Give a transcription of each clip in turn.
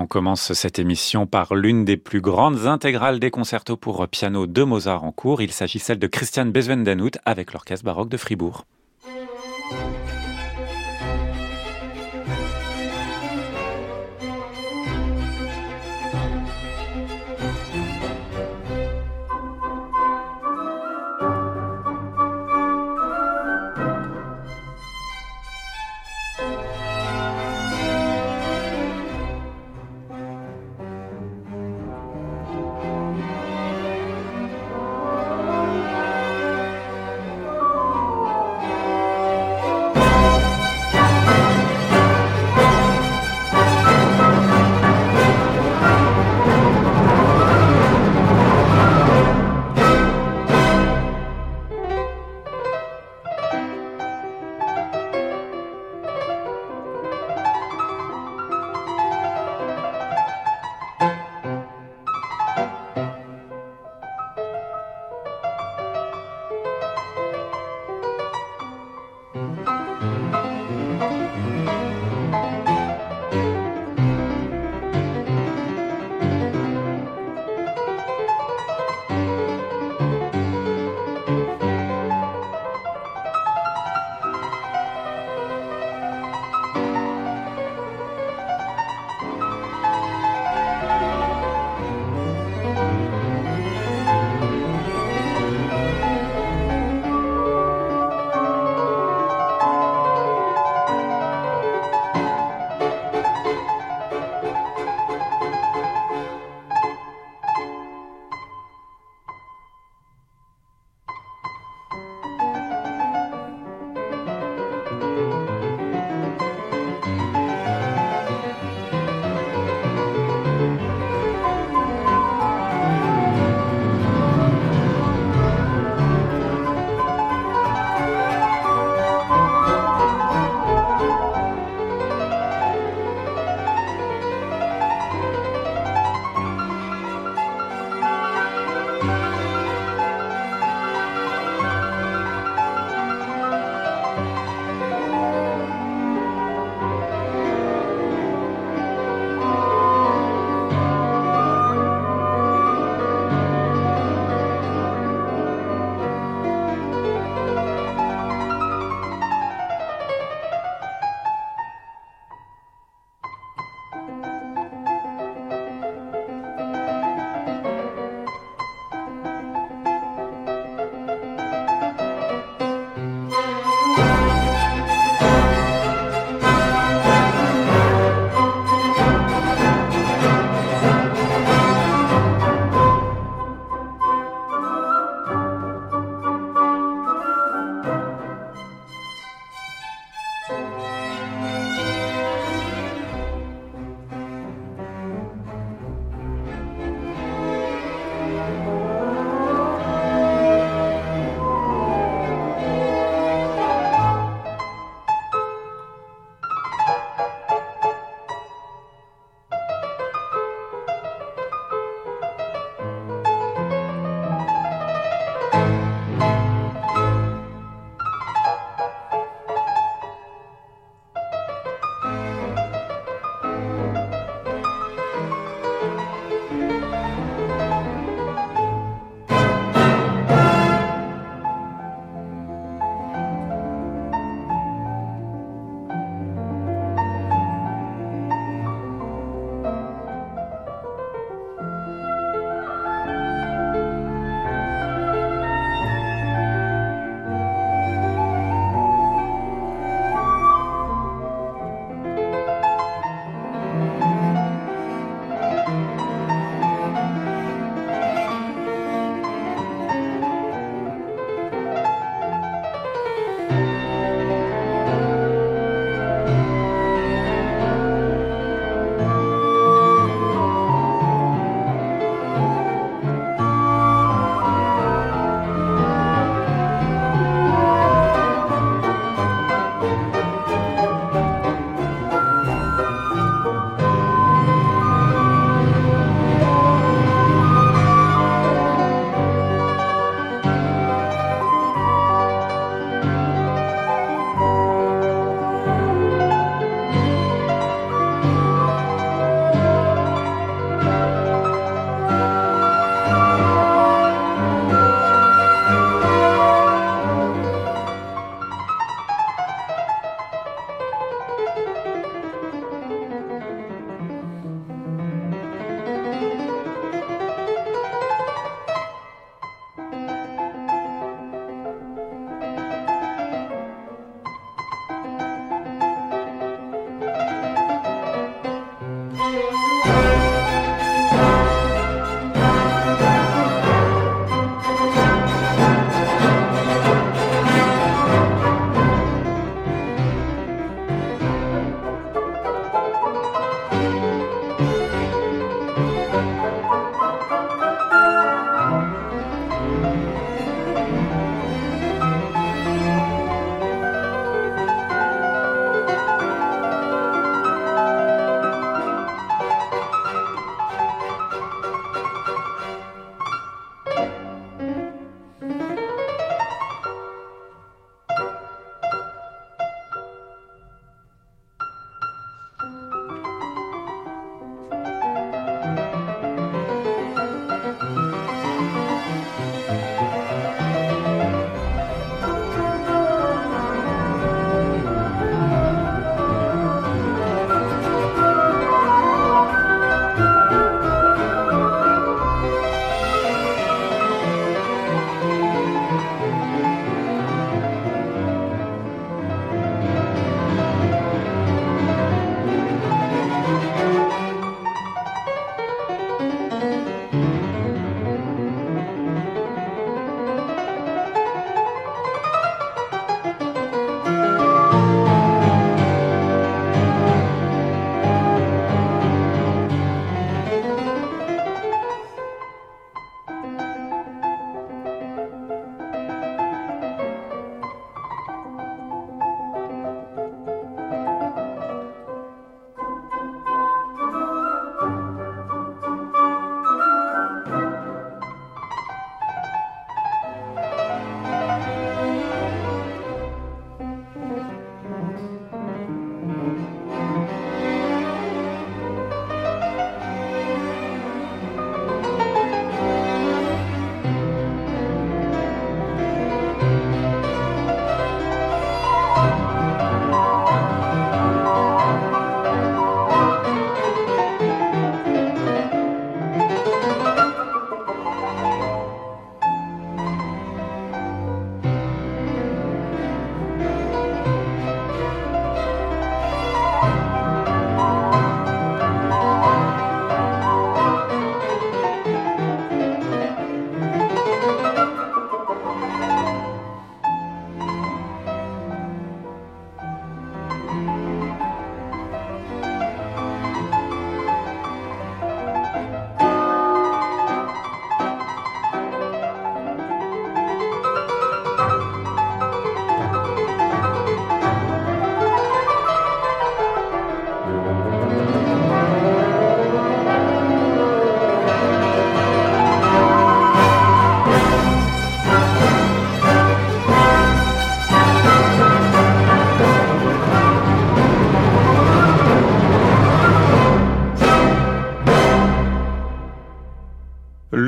On commence cette émission par l'une des plus grandes intégrales des concertos pour piano de Mozart en cours. Il s'agit celle de Christian Bezwendenhout avec l'orchestre baroque de Fribourg.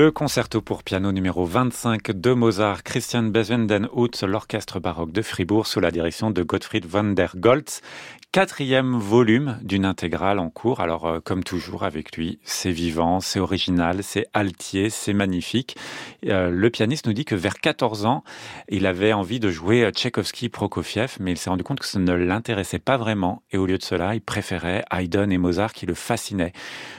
Le concerto pour piano numéro 25 de Mozart, Christian Beswenden-Hut, l'orchestre baroque de Fribourg sous la direction de Gottfried von der Goltz quatrième volume d'une intégrale en cours. Alors, euh, comme toujours avec lui, c'est vivant, c'est original, c'est altier, c'est magnifique. Euh, le pianiste nous dit que vers 14 ans, il avait envie de jouer euh, Tchaïkovski, Prokofiev, mais il s'est rendu compte que ça ne l'intéressait pas vraiment. Et au lieu de cela, il préférait Haydn et Mozart qui le fascinaient.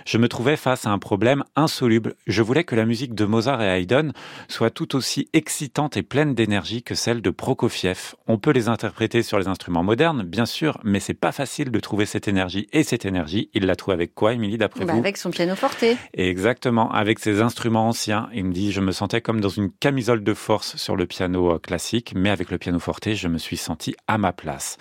Je me trouvais face à un problème insoluble. Je voulais que la musique de Mozart et Haydn soit tout aussi excitante et pleine d'énergie que celle de Prokofiev. On peut les interpréter sur les instruments modernes, bien sûr, mais c'est pas facile de trouver cette énergie. Et cette énergie, il la trouve avec quoi, Émilie, d'après bah, vous? Avec son piano forte. Exactement, avec ses instruments anciens. Il me dit, je me sentais comme dans une camisole de force sur le piano euh, classique, mais avec le piano forte, je me suis senti à ma place.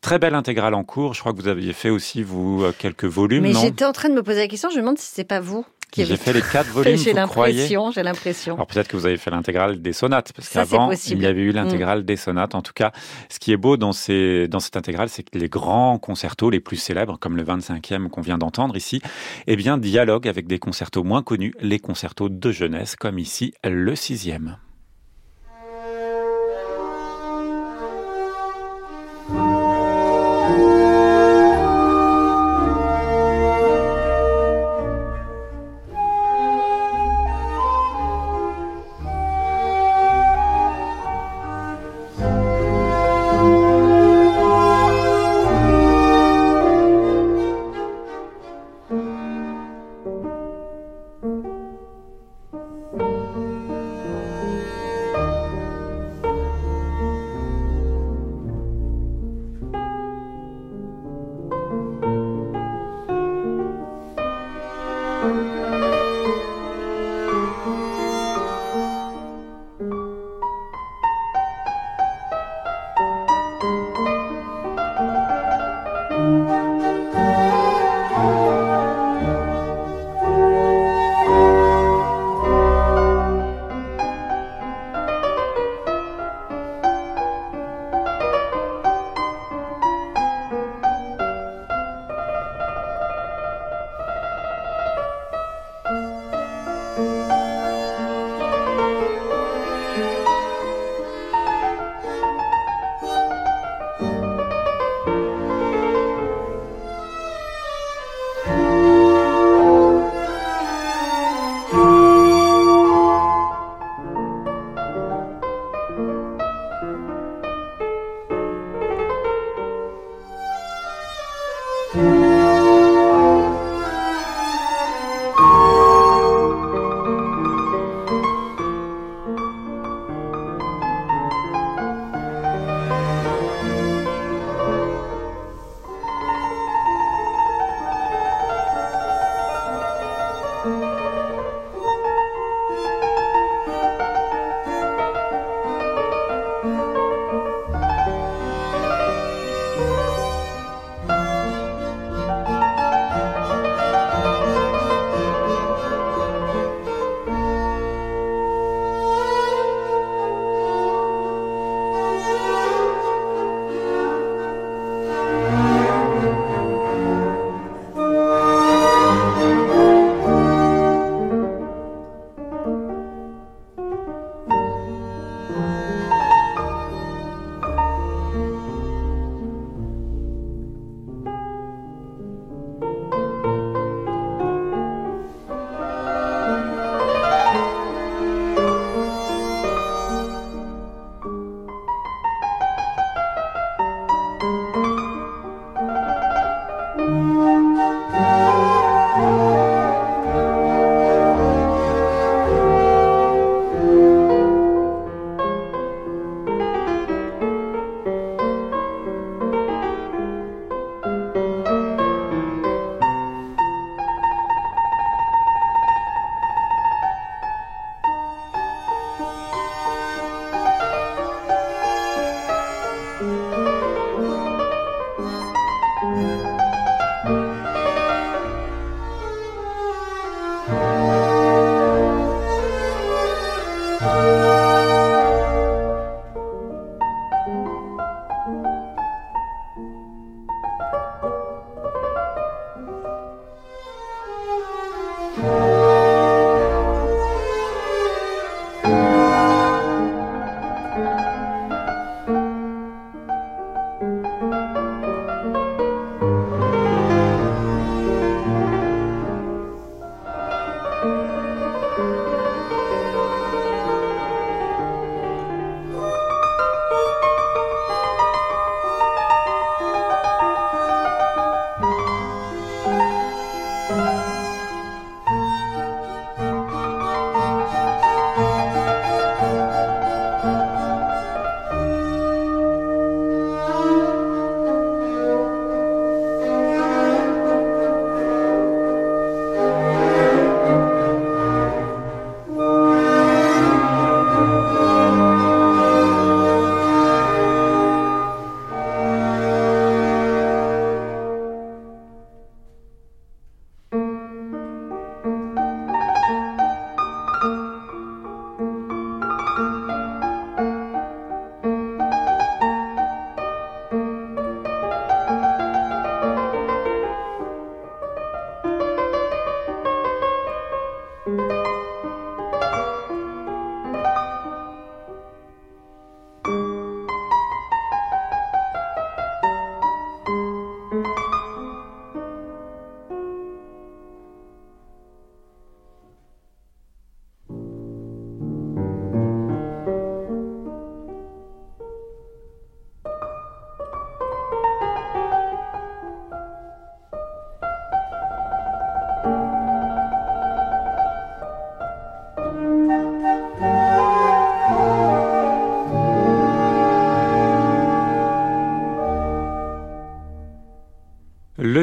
Très belle intégrale en cours. Je crois que vous aviez fait aussi, vous, euh, quelques volumes. Mais j'étais en train de me poser la question. Je me demande si c'est pas vous j'ai fait les quatre volumes. J'ai l'impression, j'ai l'impression. Alors peut-être que vous avez fait l'intégrale des sonates, parce qu'avant il y avait eu l'intégrale mm. des sonates. En tout cas, ce qui est beau dans ces dans cette intégrale, c'est que les grands concertos les plus célèbres, comme le 25e qu'on vient d'entendre ici, eh bien dialoguent avec des concertos moins connus, les concertos de jeunesse, comme ici le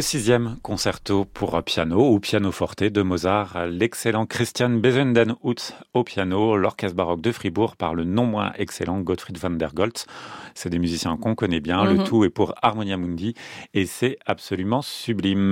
sixième. sixième concerto pour piano ou piano forte de Mozart, l'excellent Christian Besendenhout au piano, l'orchestre baroque de Fribourg par le non moins excellent Gottfried van der Goltz. C'est des musiciens qu'on connaît bien, le mhm. tout est pour Harmonia Mundi et c'est absolument sublime.